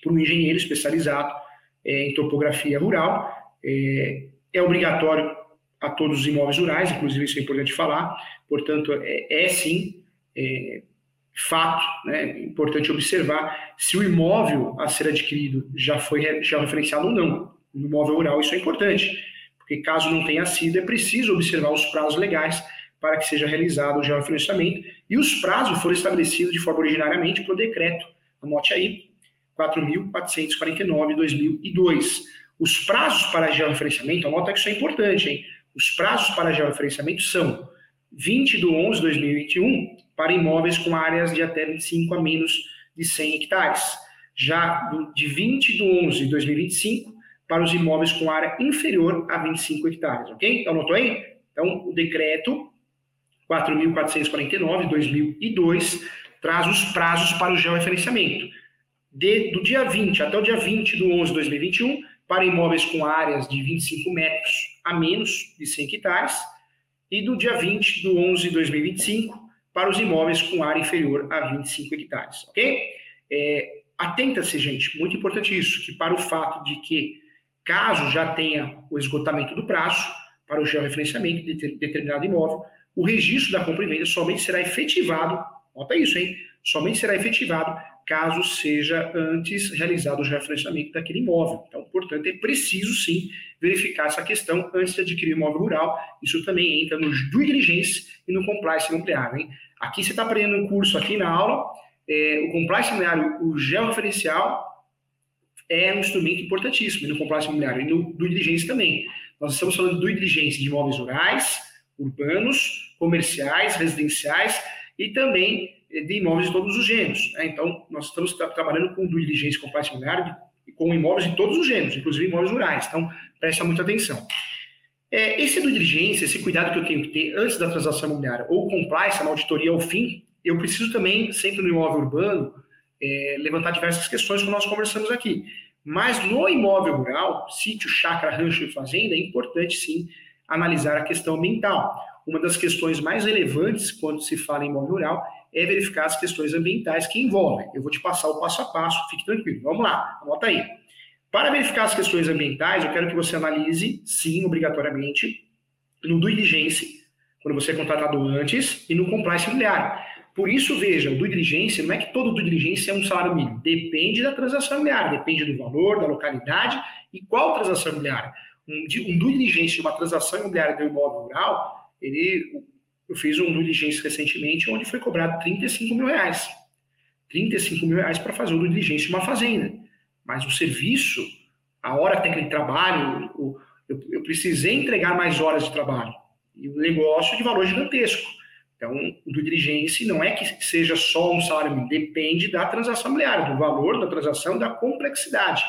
por um engenheiro especializado é, em topografia rural. É, é, obrigatório a todos os imóveis rurais, inclusive isso é importante falar, portanto, é, é sim é, fato, né, importante observar se o imóvel a ser adquirido já foi já referenciado ou não. No imóvel rural isso é importante, porque caso não tenha sido, é preciso observar os prazos legais para que seja realizado o georreferenciamento e os prazos foram estabelecidos de forma originariamente pelo decreto, anote aí, 4.449 2002. Os prazos para georreferenciamento, anota que isso é importante, hein? Os prazos para georreferenciamento são 20 de 11 de 2021 para imóveis com áreas de até 25 a menos de 100 hectares. Já de 20 de 11 de 2025 para os imóveis com área inferior a 25 hectares, ok? Então, anotou aí? Então, o decreto 4.449 de 2002 traz os prazos para o georreferenciamento. De, do dia 20 até o dia 20 de 11 de 2021, para imóveis com áreas de 25 metros a menos de 100 hectares, e do dia 20 de 11 de 2025 para os imóveis com área inferior a 25 hectares, ok? É, Atenta-se, gente, muito importante isso, que para o fato de que, caso já tenha o esgotamento do prazo para o georreferenciamento de determinado imóvel, o registro da compra e venda somente será efetivado, nota isso, hein? Somente será efetivado caso seja antes realizado o referenciamento daquele imóvel. Então, portanto, é preciso sim verificar essa questão antes de adquirir o imóvel rural. Isso também entra no due diligence e no compliance imobiliário. Hein? Aqui você está aprendendo um curso aqui na aula, é, o compliance imobiliário, o georreferencial é um instrumento importantíssimo no compliance imobiliário e no due diligence também. Nós estamos falando do due diligence de imóveis rurais, urbanos, comerciais, residenciais e também de imóveis de todos os gêneros. Né? Então, nós estamos tra trabalhando com due diligence com compliance imobiliário com imóveis de todos os gêneros, inclusive imóveis rurais. Então, presta muita atenção. É, esse due esse cuidado que eu tenho que ter antes da transação imobiliária, ou compliance, na auditoria ao fim, eu preciso também, sempre no imóvel urbano, é, levantar diversas questões que nós conversamos aqui. Mas no imóvel rural, sítio, chácara, rancho e fazenda, é importante sim analisar a questão ambiental. Uma das questões mais relevantes quando se fala em imóvel rural é verificar as questões ambientais que envolvem. Eu vou te passar o passo a passo, fique tranquilo. Vamos lá, anota aí. Para verificar as questões ambientais, eu quero que você analise, sim, obrigatoriamente, no due diligence, quando você é contratado antes, e no compliance imobiliário. Por isso, veja, o due diligence, não é que todo due diligence é um salário mínimo. Depende da transação imobiliária, depende do valor, da localidade e qual transação imobiliária. Um, um due diligence de uma transação imobiliária do imóvel rural, ele, eu fiz um due diligence recentemente onde foi cobrado 35 mil reais. 35 mil reais para fazer o due diligence de uma fazenda. Mas o serviço, a hora técnica de trabalho, o, eu, eu precisei entregar mais horas de trabalho. E o negócio de valor gigantesco. Então, o due diligence não é que seja só um salário mínimo, depende da transação imobiliária, do valor da transação, da complexidade.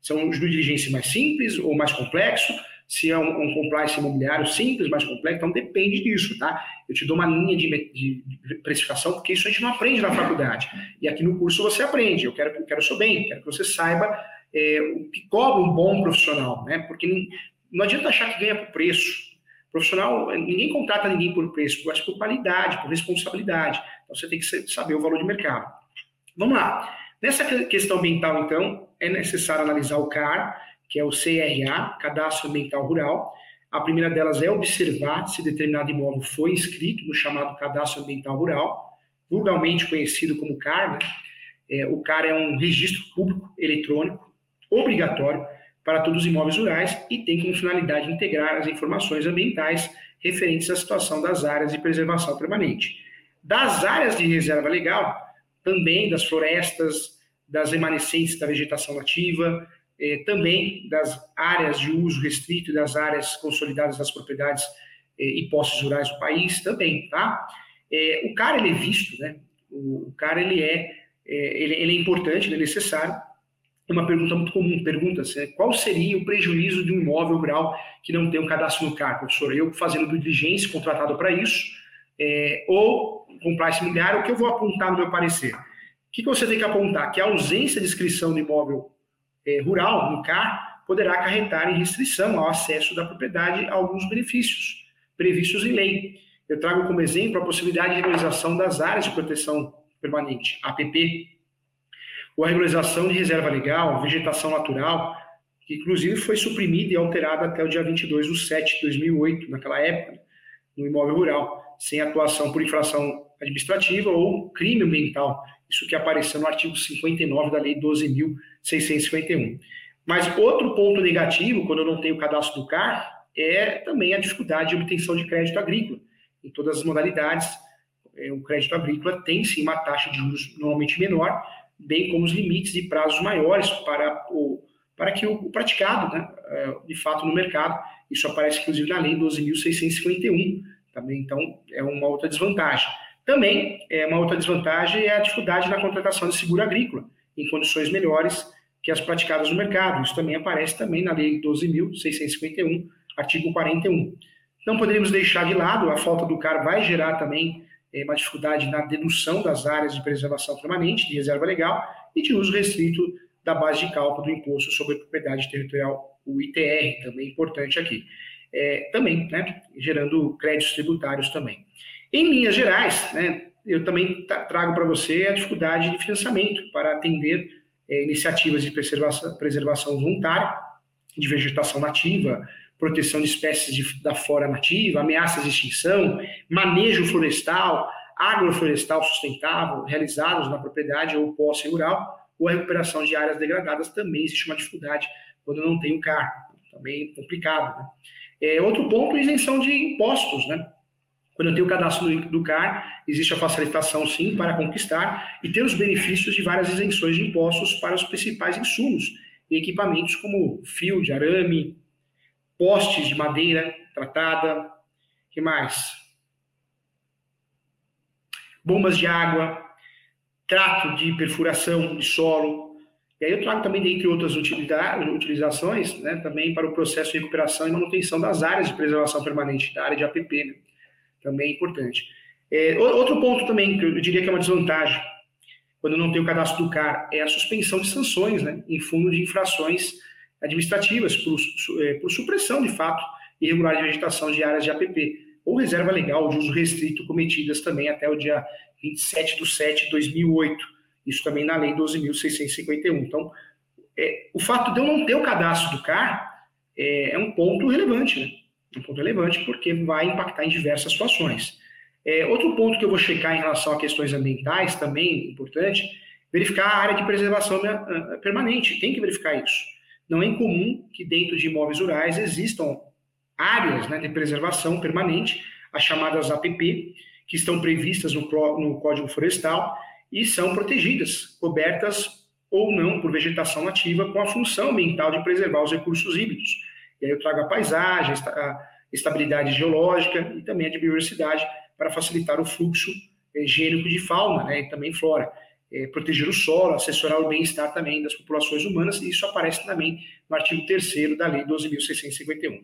São os due diligence mais simples ou mais complexo, se é um, um compliance imobiliário simples, mais complexo, então depende disso, tá? Eu te dou uma linha de, de, precificação, porque isso a gente não aprende na faculdade. E aqui no curso você aprende. Eu quero, eu quero o seu bem, quero que você saiba é, o que cobra um bom profissional, né? Porque não adianta achar que ganha por preço. Profissional, ninguém contrata ninguém por preço, mas por qualidade, por responsabilidade. Então você tem que saber o valor de mercado. Vamos lá. Nessa questão ambiental, então, é necessário analisar o CAR, que é o CRA, Cadastro Ambiental Rural. A primeira delas é observar se determinado imóvel foi inscrito no chamado Cadastro Ambiental Rural, vulgarmente conhecido como CAR. Né? É, o CAR é um registro público eletrônico obrigatório para todos os imóveis rurais e tem como finalidade integrar as informações ambientais referentes à situação das áreas de preservação permanente. Das áreas de reserva legal, também das florestas, das remanescentes da vegetação nativa, eh, também das áreas de uso restrito e das áreas consolidadas das propriedades eh, e posses rurais do país também, tá? Eh, o CAR, ele é visto, né? O, o CAR, ele é, ele, ele é importante, ele é necessário, uma pergunta muito comum, pergunta-se né, qual seria o prejuízo de um imóvel rural que não tem um cadastro no CAR, professor? Eu fazendo diligência, contratado para isso, é, ou esse imobiliário, o que eu vou apontar no meu parecer? O que, que você tem que apontar? Que a ausência de inscrição do imóvel é, rural no CAR poderá acarretar em restrição ao acesso da propriedade a alguns benefícios previstos em lei. Eu trago como exemplo a possibilidade de regularização das áreas de proteção permanente, APP, ou a regularização de reserva legal, vegetação natural, que inclusive foi suprimida e alterada até o dia 22 de 7 de 2008, naquela época, no imóvel rural, sem atuação por infração administrativa ou crime ambiental, isso que apareceu no artigo 59 da Lei 12.651. Mas outro ponto negativo, quando eu não tenho o cadastro do CAR, é também a dificuldade de obtenção de crédito agrícola. Em todas as modalidades, é, o crédito agrícola tem sim uma taxa de juros normalmente menor, bem como os limites de prazos maiores para, o, para que o, o praticado, né, é, de fato, no mercado. Isso aparece, inclusive, na Lei 12.651, também, então, é uma outra desvantagem. Também, é uma outra desvantagem é a dificuldade na contratação de seguro agrícola, em condições melhores que as praticadas no mercado. Isso também aparece também na Lei 12.651, artigo 41. Não poderíamos deixar de lado, a falta do CAR vai gerar também é, uma dificuldade na dedução das áreas de preservação permanente, de reserva legal, e de uso restrito da base de cálculo do Imposto sobre Propriedade Territorial, o ITR, também importante aqui. É, também, né, gerando créditos tributários também. Em linhas gerais, né, eu também trago para você a dificuldade de financiamento para atender é, iniciativas de preservação, preservação voluntária, de vegetação nativa, proteção de espécies de, da flora nativa, ameaças de extinção, manejo florestal, agroflorestal sustentável, realizados na propriedade ou posse rural, ou a recuperação de áreas degradadas, também existe uma dificuldade quando não tem o CAR, também complicado. Né? É, outro ponto, isenção de impostos, né? Quando eu tenho o cadastro do CAR, existe a facilitação, sim, para conquistar e ter os benefícios de várias isenções de impostos para os principais insumos e equipamentos como fio de arame, postes de madeira tratada, que mais? Bombas de água, trato de perfuração de solo. E aí eu trago também, dentre outras utilizações, né, também para o processo de recuperação e manutenção das áreas de preservação permanente, da área de APP, né? também é importante. É, outro ponto também, que eu diria que é uma desvantagem, quando não tem o cadastro do CAR, é a suspensão de sanções né, em fundo de infrações administrativas por, é, por supressão, de fato, irregular de vegetação de áreas de APP, ou reserva legal de uso restrito cometidas também até o dia 27 de 7 de 2008. Isso também na Lei 12.651. Então, é, o fato de eu não ter o cadastro do CAR é, é um ponto relevante, né? Um ponto relevante porque vai impactar em diversas situações. É, outro ponto que eu vou checar em relação a questões ambientais, também importante, verificar a área de preservação permanente. Tem que verificar isso. Não é incomum que dentro de imóveis rurais existam áreas né, de preservação permanente, as chamadas APP, que estão previstas no, no Código Florestal e são protegidas, cobertas ou não por vegetação nativa com a função ambiental de preservar os recursos híbridos. E aí eu trago a paisagem, a estabilidade geológica e também a de biodiversidade para facilitar o fluxo eh, gênico de fauna né, e também flora é, proteger o solo, assessorar o bem-estar também das populações humanas, e isso aparece também no artigo 3 da Lei 12.651.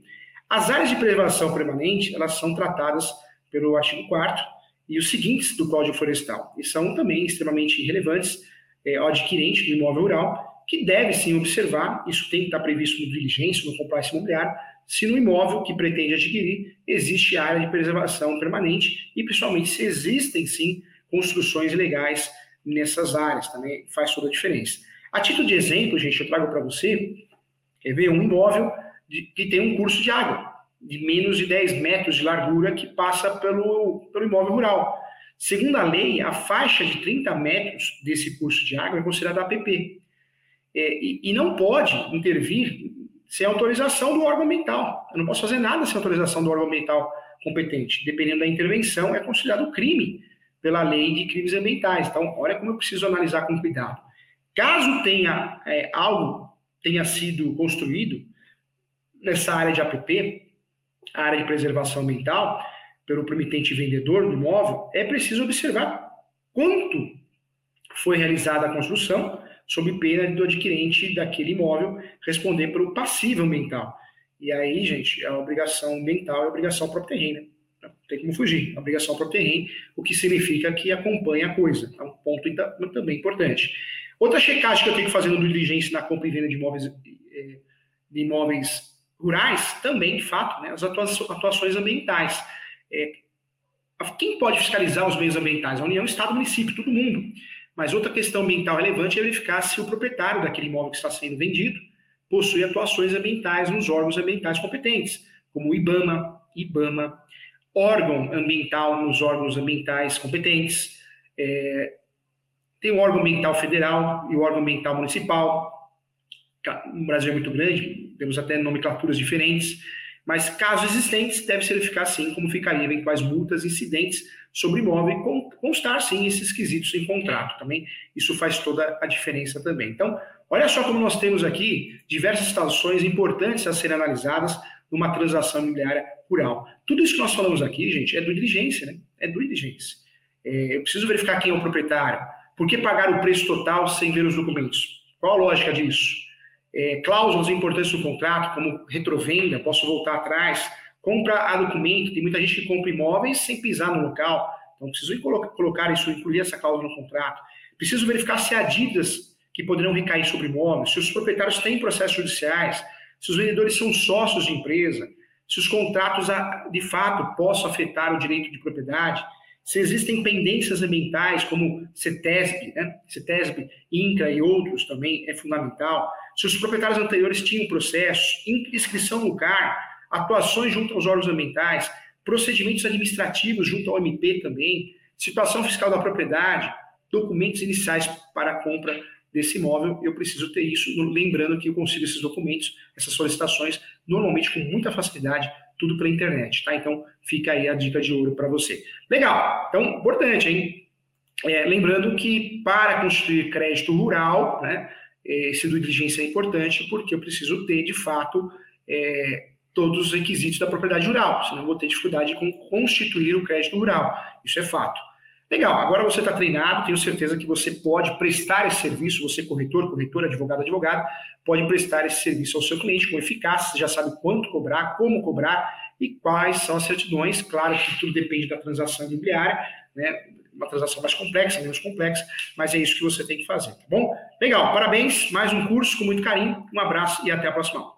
As áreas de preservação permanente, elas são tratadas pelo artigo 4 e os seguintes do Código Florestal, e são também extremamente relevantes é, ao adquirente do imóvel rural, que deve sim observar, isso tem que estar previsto no diligência, no compliance imobiliário, se no imóvel que pretende adquirir existe área de preservação permanente e principalmente se existem sim construções legais nessas áreas, também faz toda a diferença. A título de exemplo, gente, eu trago para você, quer ver, um imóvel de, que tem um curso de água de menos de 10 metros de largura que passa pelo, pelo imóvel rural. Segundo a lei, a faixa de 30 metros desse curso de água é considerada APP. É, e, e, não pode intervir sem autorização do órgão ambiental. Eu não posso fazer nada sem autorização do órgão ambiental competente. Dependendo da intervenção, é considerado crime pela lei de crimes ambientais. Então, olha como eu preciso analisar com cuidado. Caso tenha é, algo tenha sido construído nessa área de APP, área de preservação ambiental, pelo promitente vendedor do imóvel, é preciso observar quanto foi realizada a construção, sob pena do adquirente daquele imóvel responder pelo passivo ambiental. E aí, gente, a obrigação ambiental é a obrigação terreno. Tem como fugir. A obrigação próprio terreno, o que significa que acompanha a coisa. É um ponto também importante. Outra checagem que eu tenho que fazer no diligência na compra e venda de imóveis, eh, de imóveis rurais, também, de fato, né, as atuações ambientais. É, quem pode fiscalizar os meios ambientais? A União, Estado, município, todo mundo. Mas outra questão ambiental relevante é verificar se o proprietário daquele imóvel que está sendo vendido possui atuações ambientais nos órgãos ambientais competentes, como o IBAMA, IBAMA, órgão ambiental nos órgãos ambientais competentes, é, tem o órgão ambiental federal e o órgão ambiental municipal. O Brasil é muito grande, temos até nomenclaturas diferentes, mas casos existentes deve se verificar sim como ficaria eventuais multas incidentes sobre imóvel e constar sim esses quesitos em contrato também. Isso faz toda a diferença também. Então, olha só como nós temos aqui diversas situações importantes a serem analisadas numa transação imobiliária rural. Tudo isso que nós falamos aqui, gente, é do diligência, né? É do diligência. É, eu preciso verificar quem é o proprietário. Por que pagar o preço total sem ver os documentos? Qual a lógica disso? É, cláusulas importantes do contrato, como retrovenda, posso voltar atrás, compra a documento, tem muita gente que compra imóveis sem pisar no local, então preciso colocar isso, incluir essa cláusula no contrato. Preciso verificar se há dívidas que poderão recair sobre imóveis, se os proprietários têm processos judiciais, se os vendedores são sócios de empresa, se os contratos de fato possam afetar o direito de propriedade, se existem pendências ambientais, como CETESB, né? CETESB, INCA e outros também é fundamental. Se os proprietários anteriores tinham processos, inscrição no CAR, atuações junto aos órgãos ambientais, procedimentos administrativos junto ao MP também, situação fiscal da propriedade, documentos iniciais para compra desse imóvel, eu preciso ter isso, lembrando que eu consigo esses documentos, essas solicitações, normalmente com muita facilidade, tudo pela internet, tá? Então, fica aí a dica de ouro para você. Legal, então, importante, hein? É, lembrando que para construir crédito rural, né, esse do diligência é importante, porque eu preciso ter, de fato, é, todos os requisitos da propriedade rural, senão eu vou ter dificuldade com constituir o crédito rural. Isso é fato. Legal, agora você está treinado, tenho certeza que você pode prestar esse serviço, você corretor, corretor, advogado, advogado, pode prestar esse serviço ao seu cliente com eficácia, já sabe quanto cobrar, como cobrar e quais são as certidões. Claro que tudo depende da transação imobiliária, né? Uma transação mais complexa, menos complexa, mas é isso que você tem que fazer, tá bom? Legal, parabéns, mais um curso com muito carinho, um abraço e até a próxima.